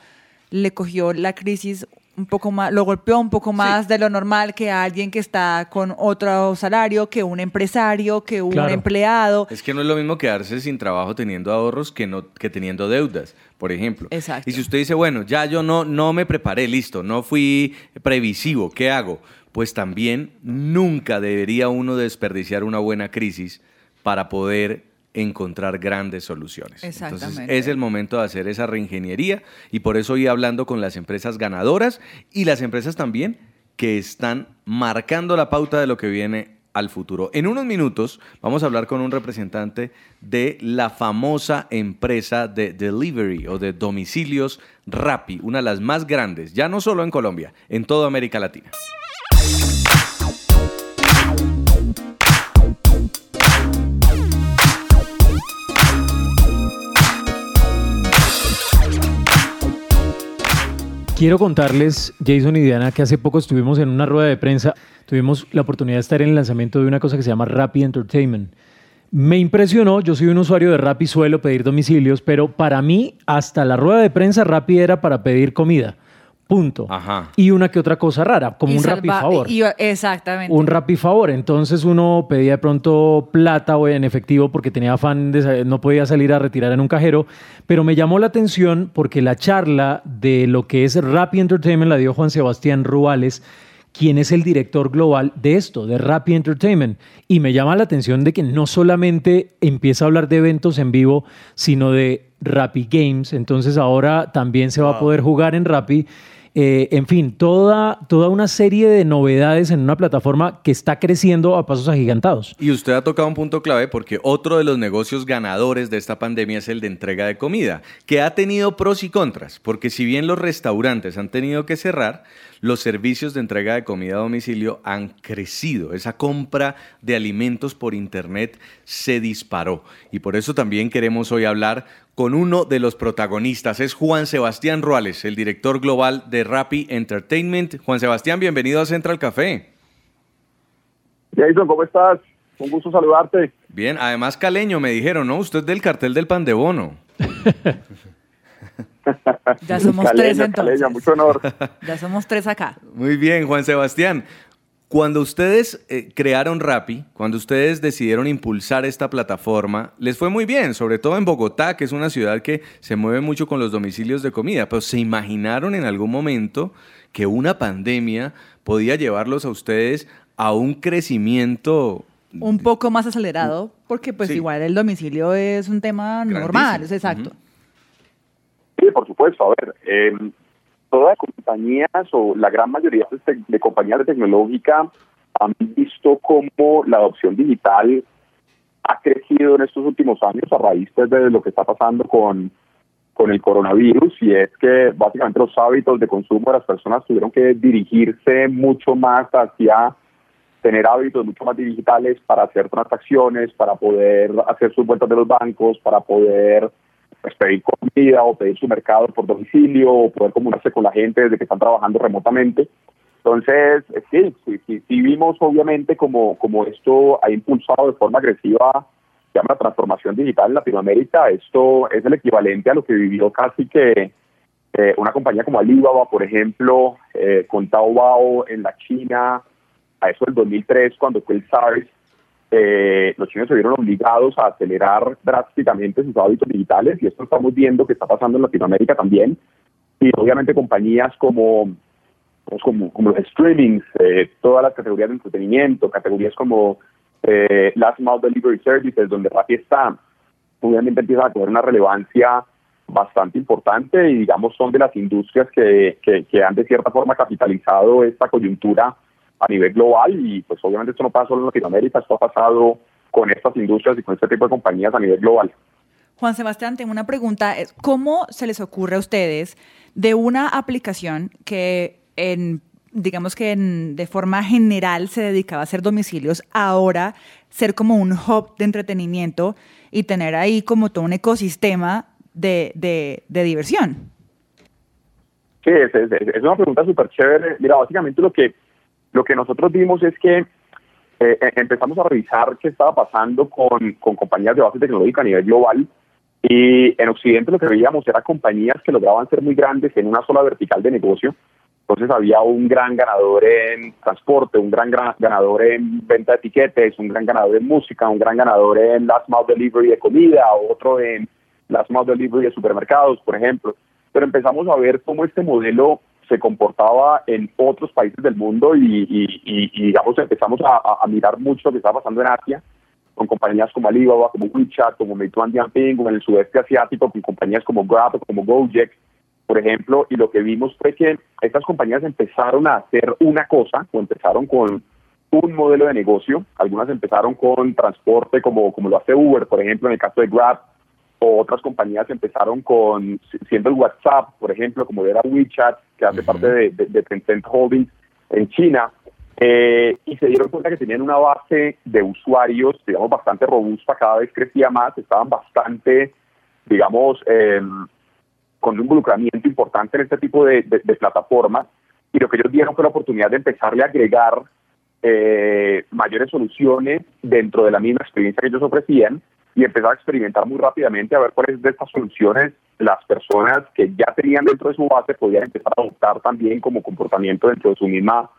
le cogió la crisis un poco más, lo golpeó un poco más de lo normal que alguien que está con otro salario, que un empresario, que un empleado. Es que no es lo mismo quedarse sin trabajo teniendo ahorros que, no, que teniendo deudas, por ejemplo. Exacto. Y si usted dice, bueno, ya yo no, no me preparé, listo, no fui previsivo, ¿qué hago? Pues también nunca debería uno desperdiciar una buena crisis para poder encontrar grandes soluciones. Entonces es el momento de hacer esa reingeniería y por eso hoy hablando con las empresas ganadoras y las empresas también que están marcando la pauta de lo que viene al futuro. En unos minutos vamos a hablar con un representante de la famosa empresa de delivery o de domicilios Rappi, una de las más grandes, ya no solo en Colombia, en toda América Latina. Quiero contarles, Jason y Diana, que hace poco estuvimos en una rueda de prensa, tuvimos la oportunidad de estar en el lanzamiento de una cosa que se llama Rappi Entertainment. Me impresionó, yo soy un usuario de Rappi, suelo pedir domicilios, pero para mí, hasta la rueda de prensa, Rappi era para pedir comida. Punto. Y una que otra cosa rara, como un Rappi favor. exactamente. Un Rappi favor. Entonces uno pedía de pronto plata o en efectivo porque tenía afán de no podía salir a retirar en un cajero. Pero me llamó la atención porque la charla de lo que es Rappi Entertainment la dio Juan Sebastián Ruales, quien es el director global de esto, de Rappi Entertainment. Y me llama la atención de que no solamente empieza a hablar de eventos en vivo, sino de Rappi Games. Entonces ahora también se va a poder jugar en Rappi. Eh, en fin, toda, toda una serie de novedades en una plataforma que está creciendo a pasos agigantados. Y usted ha tocado un punto clave porque otro de los negocios ganadores de esta pandemia es el de entrega de comida, que ha tenido pros y contras, porque si bien los restaurantes han tenido que cerrar, los servicios de entrega de comida a domicilio han crecido. Esa compra de alimentos por Internet se disparó. Y por eso también queremos hoy hablar con uno de los protagonistas. Es Juan Sebastián Ruales, el director global de Rappi Entertainment. Juan Sebastián, bienvenido a Central Café. Jason, ¿cómo estás? Un gusto saludarte. Bien, además caleño, me dijeron, ¿no? Usted es del cartel del pan de bono. Ya somos tres entonces. Caleña, mucho honor. Ya somos tres acá. Muy bien, Juan Sebastián. Cuando ustedes eh, crearon Rappi, cuando ustedes decidieron impulsar esta plataforma, les fue muy bien, sobre todo en Bogotá, que es una ciudad que se mueve mucho con los domicilios de comida, pero ¿se imaginaron en algún momento que una pandemia podía llevarlos a ustedes a un crecimiento Un poco más acelerado, porque pues Sí. igual el domicilio es un tema normal, es exacto. Por supuesto. A ver, eh, todas las compañías o la gran mayoría de, de compañías de tecnológica han visto cómo la adopción digital ha crecido en estos últimos años a raíz pues, de lo que está pasando con, con el coronavirus y es que básicamente los hábitos de consumo de las personas tuvieron que dirigirse mucho más hacia tener hábitos mucho más digitales para hacer transacciones, para poder hacer sus vueltas de los bancos, para poder pues, pedir comida o pedir su mercado por domicilio o poder comunicarse con la gente desde que están trabajando remotamente. Entonces, eh, sí, sí, sí, sí vimos obviamente como, como esto ha impulsado de forma agresiva llama la transformación digital en Latinoamérica. Esto es el equivalente a lo que vivió casi que eh, una compañía como Alibaba, por ejemplo, eh, con Taobao en la China, a eso del 2003, cuando fue el SARS, eh, los chinos se vieron obligados a acelerar drásticamente sus hábitos digitales y esto estamos viendo que está pasando en Latinoamérica también. Y obviamente compañías como, pues, como, los streamings, eh, todas las categorías de entretenimiento, categorías como eh, Last Mile Delivery Services, donde Rappi está, obviamente empiezan a tener una relevancia bastante importante y digamos son de las industrias que, que han de cierta forma capitalizado esta coyuntura a nivel global y pues obviamente esto no pasa solo en Latinoamérica, esto ha pasado con estas industrias y con este tipo de compañías a nivel global. Juan Sebastián, tengo una pregunta. es, ¿Cómo se les ocurre a ustedes de una aplicación que en digamos que en- de forma general se dedicaba a hacer domicilios, ahora ser como un hub de entretenimiento y tener ahí como todo un ecosistema de, de- de diversión? Sí, es, es- es una pregunta súper chévere. Mira, básicamente lo que, lo que nosotros vimos es que eh, eh, empezamos a revisar qué estaba pasando con, con compañías de base tecnológica a nivel global y en Occidente lo que veíamos era compañías que lograban ser muy grandes en una sola vertical de negocio. Entonces había un gran ganador en transporte, un gran gra- ganador en venta de etiquetes, un gran ganador en música, un gran ganador en last mile delivery de comida, otro en last mile delivery de supermercados, por ejemplo. Pero empezamos a ver cómo este modelo se comportaba en otros países del mundo y, y- y- y, digamos empezamos a, mirar mucho lo que estaba pasando en Asia con compañías como Alibaba, como WeChat, como Meituan Dianping, o en el sudeste asiático con compañías como Grab, como Gojek, por ejemplo, y lo que vimos fue que estas compañías empezaron a hacer una cosa, o empezaron con un modelo de negocio, algunas empezaron con transporte como, como lo hace Uber, por ejemplo, en el caso de Grab, o otras compañías empezaron con, siendo el WhatsApp, por ejemplo, como era WeChat, que hace parte de, de, de Tencent Holdings en China, eh, y se dieron cuenta que tenían una base de usuarios, digamos, bastante robusta, cada vez crecía más, estaban bastante, digamos, eh, con un involucramiento importante en este tipo de, de- de plataformas, y lo que ellos dieron fue la oportunidad de empezarle a agregar eh, mayores soluciones dentro de la misma experiencia que ellos ofrecían y empezar a experimentar muy rápidamente a ver cuáles de estas soluciones las personas que ya tenían dentro de su base podían empezar a adoptar también como comportamiento dentro de su misma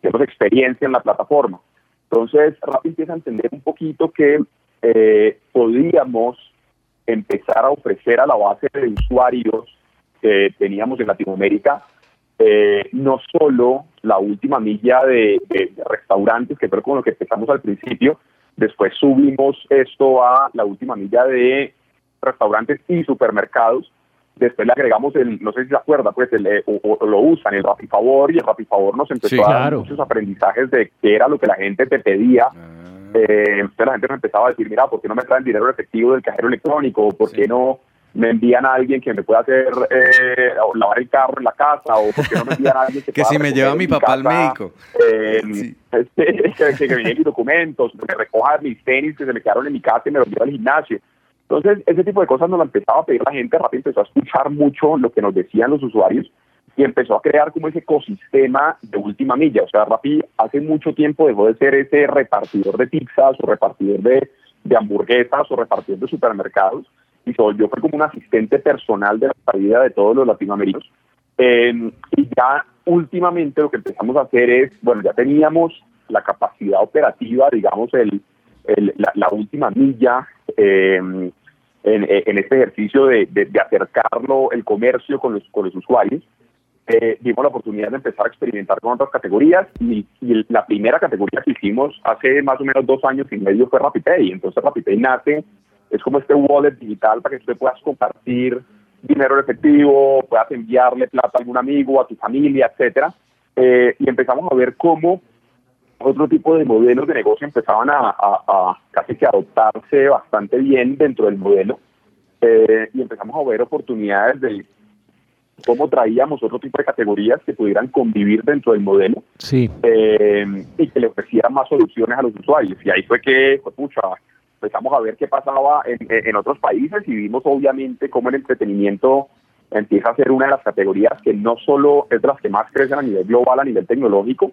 experiencia en la plataforma. Entonces, Rappi empieza a entender un poquito que eh, podríamos empezar a ofrecer a la base de usuarios que teníamos en Latinoamérica eh, no solo la última milla de, de- de restaurantes, que fue con lo que empezamos al principio, después subimos esto a la última milla de restaurantes y supermercados, después le agregamos el, no sé si se acuerda, pues el, eh, o, o lo usan, el Rappi Favor, y el Rappi Favor nos empezó Sí, a dar muchos aprendizajes de qué era lo que la gente te pedía, eh, entonces la gente nos empezaba a decir, mira, ¿por qué no me traen dinero efectivo del cajero electrónico? ¿Por qué no me envían a alguien que me pueda hacer eh, o lavar el carro en la casa o porque no me envían a alguien que, Que pueda si me lleva mi papá al casa, médico. eh, Sí. este, que, que me mis documentos, que recoja mis tenis que se me quedaron en mi casa y me los lleva al gimnasio. Entonces, ese tipo de cosas nos lo empezaba a pedir la gente, Rappi empezó a escuchar mucho lo que nos decían los usuarios y empezó a crear como ese ecosistema de última milla. O sea, Rappi hace mucho tiempo dejó de ser ese repartidor de pizzas o repartidor de, de hamburguesas o repartidor de supermercados y se volvió fue como un asistente personal de la vida de todos los latinoamericanos. Eh, y ya últimamente lo que empezamos a hacer es, bueno, ya teníamos la capacidad operativa, digamos, el, el- la, la última milla eh, en, en este ejercicio de, de- de acercarlo el comercio con los, con los usuarios. Eh, la oportunidad de empezar a experimentar con otras categorías y, y la primera categoría que hicimos hace más o menos dos años y medio fue RappiPay. Entonces RappiPay nace, es como este wallet digital para que tú puedas compartir dinero en efectivo, puedas enviarle plata a algún amigo, a tu familia, etcétera. Eh, y empezamos a ver cómo otro tipo de modelos de negocio empezaban a, a- a casi que adoptarse bastante bien dentro del modelo Eh, y empezamos a ver oportunidades de cómo traíamos otro tipo de categorías que pudieran convivir dentro del modelo Sí. eh, y que le ofrecieran más soluciones a los usuarios. Y ahí fue que, pues, pucha, empezamos a ver qué pasaba en, otros países y vimos obviamente cómo el entretenimiento empieza a ser una de las categorías que no solo es de las que más crecen a nivel global, a nivel tecnológico,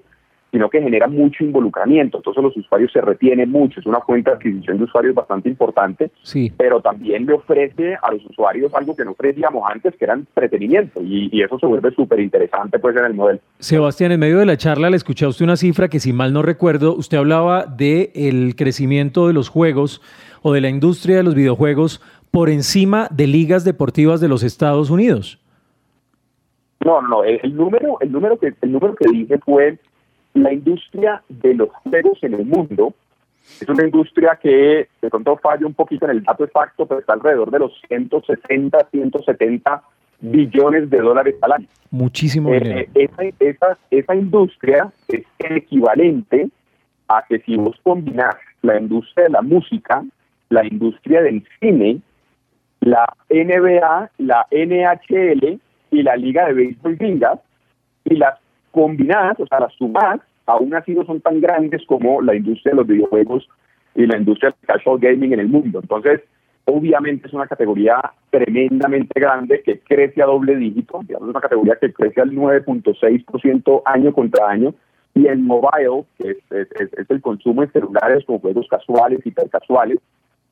sino que genera mucho involucramiento. Entonces los usuarios se retienen mucho, es una cuenta de adquisición de usuarios bastante importante, Sí. pero también le ofrece a los usuarios algo que no ofrecíamos antes, que era entretenimiento, y, y eso se vuelve súper interesante pues en el modelo. Sebastián, en medio de la charla le escuché a usted una cifra que si mal no recuerdo, usted hablaba de el crecimiento de los juegos o de la industria de los videojuegos por encima de ligas deportivas de los Estados Unidos. No, no, no, el, el número, el número que el número que dije fue la industria de los juegos en el mundo. Es una industria que de pronto falla un poquito en el dato exacto, pero está alrededor de los 160, 170 billones de dólares al año. Muchísimo Eh, dinero. eh, esa, esa, esa industria es el equivalente a que si vos combinás la industria de la música, la industria del cine, la NBA, la NHL y la Liga de Béisbol y las combinadas, o sea, las sumadas, aún así no son tan grandes como la industria de los videojuegos y la industria del casual gaming en el mundo. Entonces, obviamente es una categoría tremendamente grande que crece a doble dígito, es una categoría que crece al 9.6% año contra año, y el mobile, que es, el consumo en celulares con juegos casuales hipercasuales,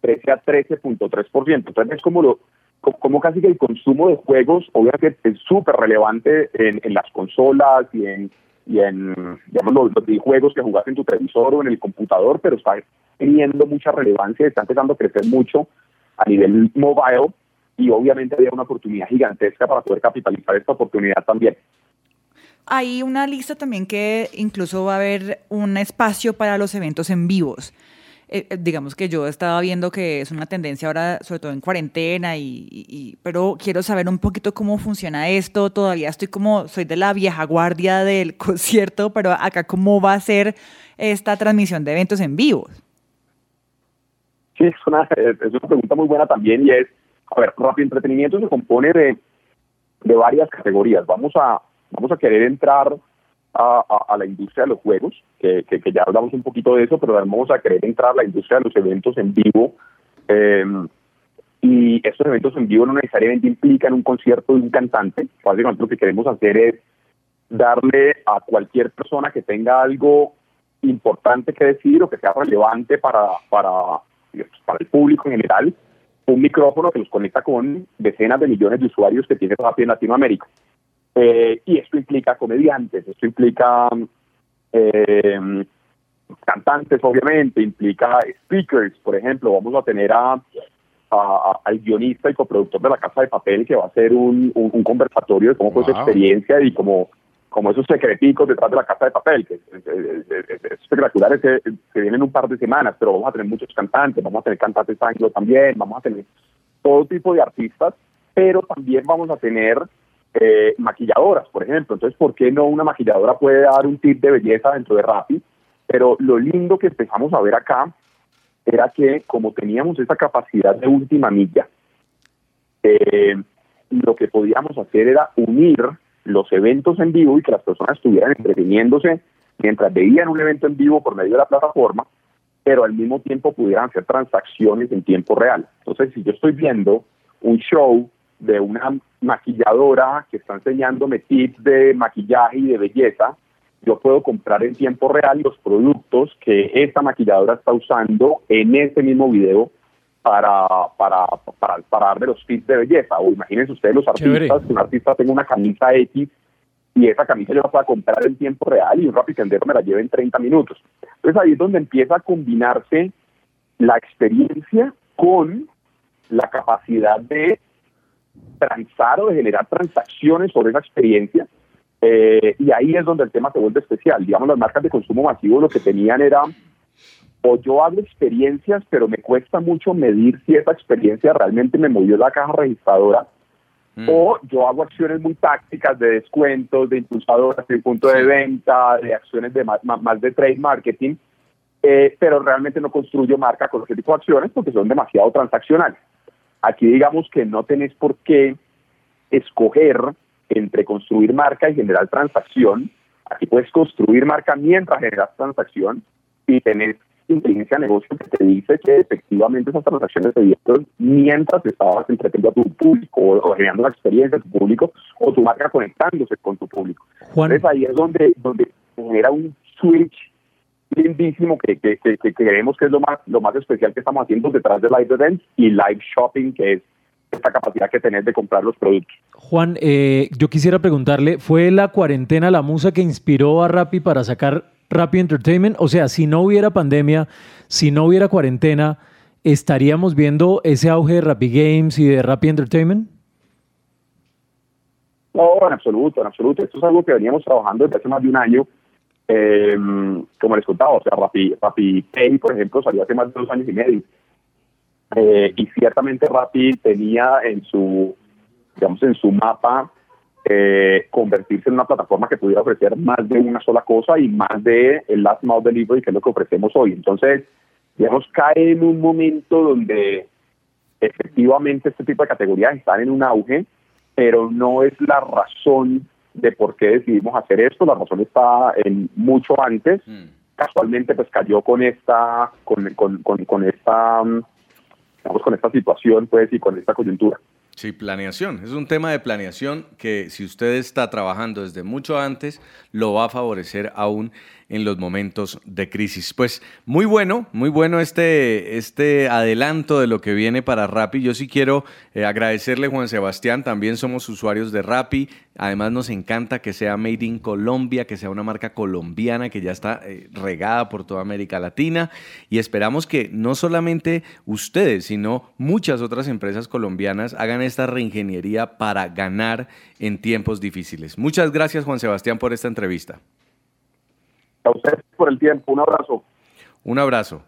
crece a 13.3%. Entonces es como lo como casi que el consumo de juegos, obviamente es súper relevante en, las consolas y en, y en digamos, los, los videojuegos que jugás en tu televisor o en el computador, pero está teniendo mucha relevancia, está empezando a crecer mucho a nivel mobile y obviamente había una oportunidad gigantesca para poder capitalizar esta oportunidad también. Hay una lista también que incluso va a haber un espacio para los eventos en vivos. Eh, eh, digamos que yo estaba viendo que es una tendencia ahora, sobre todo en cuarentena, y, pero quiero saber un poquito cómo funciona esto. Todavía estoy como, soy de la vieja guardia del concierto, pero acá cómo va a ser esta transmisión de eventos en vivos. Sí, es una, es una pregunta muy buena también y es, a ver, Rappi Entretenimiento se compone de, de varias categorías. Vamos a, vamos a querer entrar a, la industria de los juegos, que, que- que ya hablamos un poquito de eso, pero vamos a querer entrar a la industria de los eventos en vivo. eh, y estos eventos en vivo no necesariamente implican un concierto de un cantante. Básicamente lo que queremos hacer es darle a cualquier persona que tenga algo importante que decir o que sea relevante para, para, para el público en general, un micrófono que los conecta con decenas de millones de usuarios que tiene Rappi en Latinoamérica. Eh, y esto implica comediantes, esto implica eh, cantantes, obviamente, implica speakers, por ejemplo, vamos a tener a, al guionista y coproductor de La Casa de Papel que va a hacer un, un- un conversatorio de cómo fue su experiencia y como, como esos secreticos detrás de La Casa de Papel, que es, es- es- es- es espectacular, es que, que vienen un par de semanas, pero vamos a tener muchos cantantes, vamos a tener cantantes anglo también, vamos a tener todo tipo de artistas, pero también vamos a tener eh, maquilladoras, por ejemplo. Entonces, ¿por qué no una maquilladora puede dar un tip de belleza dentro de Rappi? Pero lo lindo que empezamos a ver acá era que como teníamos esa capacidad de última milla, eh, lo que podíamos hacer era unir los eventos en vivo y que las personas estuvieran entreteniéndose mientras veían un evento en vivo por medio de la plataforma, pero al mismo tiempo pudieran hacer transacciones en tiempo real. Entonces, si yo estoy viendo un show de una maquilladora que está enseñándome tips de maquillaje y de belleza, yo puedo comprar en tiempo real los productos que esta maquilladora está usando en ese mismo video para, para, para, para darle los tips de belleza. O imagínense ustedes los artistas, que un artista tenga una camisa X y esa camisa yo la puedo comprar en tiempo real y un rapicendero me la lleve en 30 minutos. Entonces ahí es donde empieza a combinarse la experiencia con la capacidad de transar o de generar transacciones sobre esa experiencia. Eh, y ahí es donde el tema se vuelve especial. Digamos, las marcas de consumo masivo lo que tenían era, o yo hago experiencias, pero me cuesta mucho medir si esa experiencia realmente me movió la caja registradora, mm. o yo hago acciones muy tácticas de descuentos, de impulsadoras, de punto de venta, de acciones de más, más de trade marketing, eh, pero realmente no construyo marca con ese tipo de acciones porque son demasiado transaccionales. Aquí digamos que no tenés por qué escoger entre construir marca y generar transacción. Aquí puedes construir marca mientras generas transacción y tener inteligencia de negocio que te dice que efectivamente esas transacciones se dieron mientras estabas entreteniendo a tu público o, generando una experiencia a tu público o tu marca conectándose con tu público. Entonces ahí es donde, donde genera un switch lindísimo que, que, que, creemos que es lo más, lo más especial que estamos haciendo detrás de Live Events y Live Shopping, que es esta capacidad que tenés de comprar los productos. Juan, eh, yo quisiera preguntarle, ¿fue la cuarentena la musa que inspiró a Rappi para sacar Rappi Entertainment? O sea, si no hubiera pandemia, si no hubiera cuarentena, ¿estaríamos viendo ese auge de Rappi Games y de Rappi Entertainment? No, en absoluto, en absoluto. Esto es algo que veníamos trabajando desde hace más de un año eh, como les contaba, o sea, Rappi, Rappi Pay, por ejemplo, salió hace más de dos años y medio. Eh, y ciertamente Rappi tenía en su, digamos, en su mapa eh, convertirse en una plataforma que pudiera ofrecer más de una sola cosa y más de el last mile delivery, que es lo que ofrecemos hoy. Entonces, digamos, cae en un momento donde efectivamente este tipo de categorías están en un auge, pero no es la razón de por qué decidimos hacer esto. La razón está en mucho antes. Mm. Casualmente, pues cayó con esta, con, con, con, esta, digamos, con esta situación, pues, y con esta coyuntura. Sí, planeación. Es un tema de planeación que si usted está trabajando desde mucho antes, lo va a favorecer aún en los momentos de crisis. Pues muy bueno, muy bueno este, este adelanto de lo que viene para Rappi. Yo sí quiero eh, agradecerle, Juan Sebastián, también somos usuarios de Rappi. Además nos encanta que sea Made in Colombia, que sea una marca colombiana que ya está eh, regada por toda América Latina y esperamos que no solamente ustedes, sino muchas otras empresas colombianas hagan esta reingeniería para ganar en tiempos difíciles. Muchas gracias Juan Sebastián por esta entrevista. A ustedes por el tiempo. Un abrazo. Un abrazo.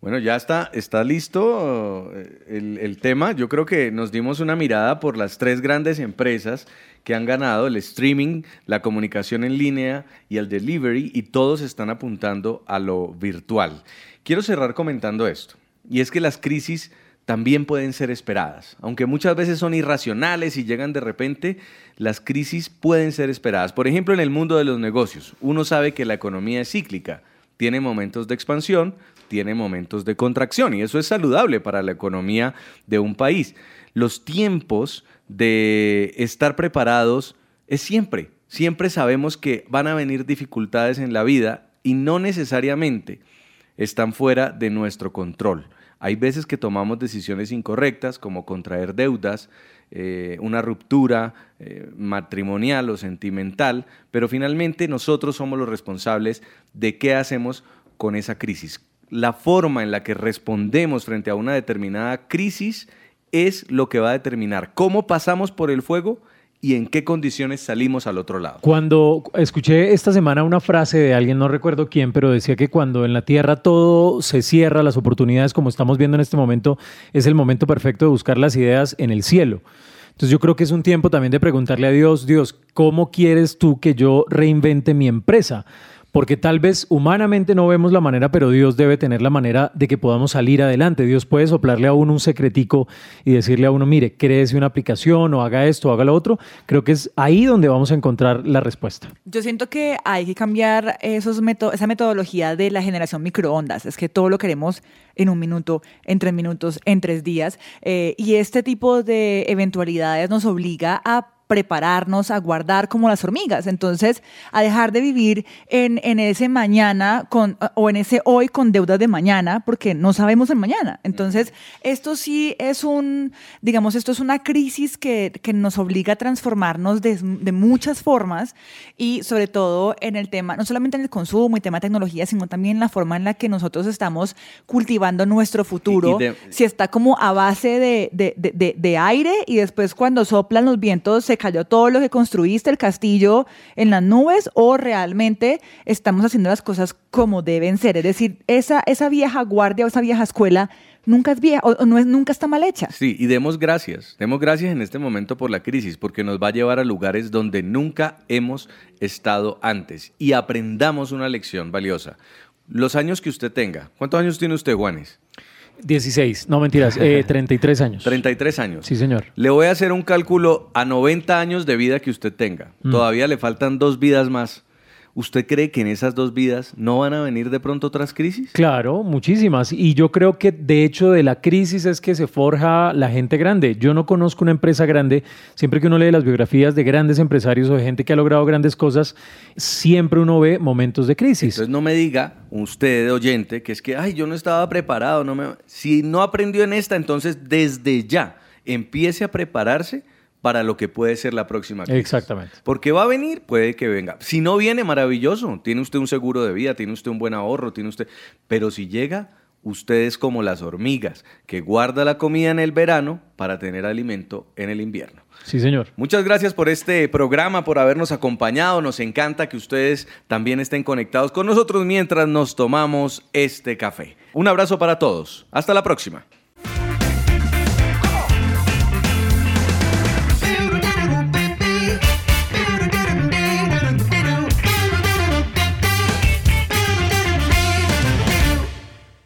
Bueno, ya está, está listo eh, el, el, tema. Yo creo que nos dimos una mirada por las tres grandes empresas que han ganado el streaming, la comunicación en línea y el delivery, y todos están apuntando a lo virtual. Quiero cerrar comentando esto, y es que las crisis también pueden ser esperadas. Aunque muchas veces son irracionales y llegan de repente, las crisis pueden ser esperadas. Por ejemplo, en el mundo de los negocios, uno sabe que la economía es cíclica, tiene momentos de expansión, tiene momentos de contracción y eso es saludable para la economía de un país. Los tiempos de estar preparados es siempre, siempre sabemos que van a venir dificultades en la vida y no necesariamente están fuera de nuestro control. Hay veces que tomamos decisiones incorrectas, como contraer deudas, eh, una ruptura eh, matrimonial o sentimental, pero finalmente nosotros somos los responsables de qué hacemos con esa crisis. La forma en la que respondemos frente a una determinada crisis es lo que va a determinar cómo pasamos por el fuego y en qué condiciones salimos al otro lado. Cuando escuché esta semana una frase de alguien, no recuerdo quién, pero decía que cuando en la Tierra todo se cierra, las oportunidades como estamos viendo en este momento, es el momento perfecto de buscar las ideas en el cielo. Entonces yo creo que es un tiempo también de preguntarle a Dios, Dios, ¿cómo quieres tú que yo reinvente mi empresa? Porque tal vez humanamente no vemos la manera, pero Dios debe tener la manera de que podamos salir adelante. Dios puede soplarle a uno un secretico y decirle a uno, mire, créese una aplicación o haga esto o haga lo otro. Creo que es ahí donde vamos a encontrar la respuesta. Yo siento que hay que cambiar esos esa metodología de la generación microondas. Es que todo lo queremos en un minuto, en tres minutos, en tres días. Eh, y este tipo de eventualidades nos obliga a prepararnos a guardar como las hormigas. Entonces, a dejar de vivir en, en ese mañana con, o en ese hoy con deudas de mañana, porque no sabemos el mañana. Entonces, esto sí es un, digamos, esto es una crisis que, que nos obliga a transformarnos de, de, muchas formas y sobre todo en el tema, no solamente en el consumo y tema de tecnología, sino también en la forma en la que nosotros estamos cultivando nuestro futuro. si está como a base de, de, de aire y después cuando soplan los vientos se cayó todo lo que construiste, el castillo en las nubes, o realmente estamos haciendo las cosas como deben ser. Es decir, esa, esa vieja guardia o esa vieja escuela nunca es vieja o, no es, nunca está mal hecha. Sí, y demos gracias. Demos gracias en este momento por la crisis, porque nos va a llevar a lugares donde nunca hemos estado antes y aprendamos una lección valiosa. Los años que usted tenga. ¿Cuántos años tiene usted, Juanes? 16, no mentiras, eh, 33 años. 33 años. Sí, señor. Le voy a hacer un cálculo a 90 años de vida que usted tenga. Mm. Todavía le faltan dos vidas más. ¿Usted cree que en esas dos vidas no van a venir de pronto otras crisis? Claro, muchísimas. Y yo creo que de hecho de la crisis es que se forja la gente grande. Yo no conozco una empresa grande. Siempre que uno lee las biografías de grandes empresarios o de gente que ha logrado grandes cosas, siempre uno ve momentos de crisis. Entonces no me diga usted oyente que es que, ay, yo no estaba preparado. No me... Si no aprendió en esta, entonces desde ya empiece a prepararse para lo que puede ser la próxima crisis. Exactamente. Porque va a venir, puede que venga. Si no viene, maravilloso. Tiene usted un seguro de vida, tiene usted un buen ahorro, tiene usted... Pero si llega, usted es como las hormigas, que guarda la comida en el verano para tener alimento en el invierno. Sí, señor. Muchas gracias por este programa, por habernos acompañado. Nos encanta que ustedes también estén conectados con nosotros mientras nos tomamos este café. Un abrazo para todos. Hasta la próxima.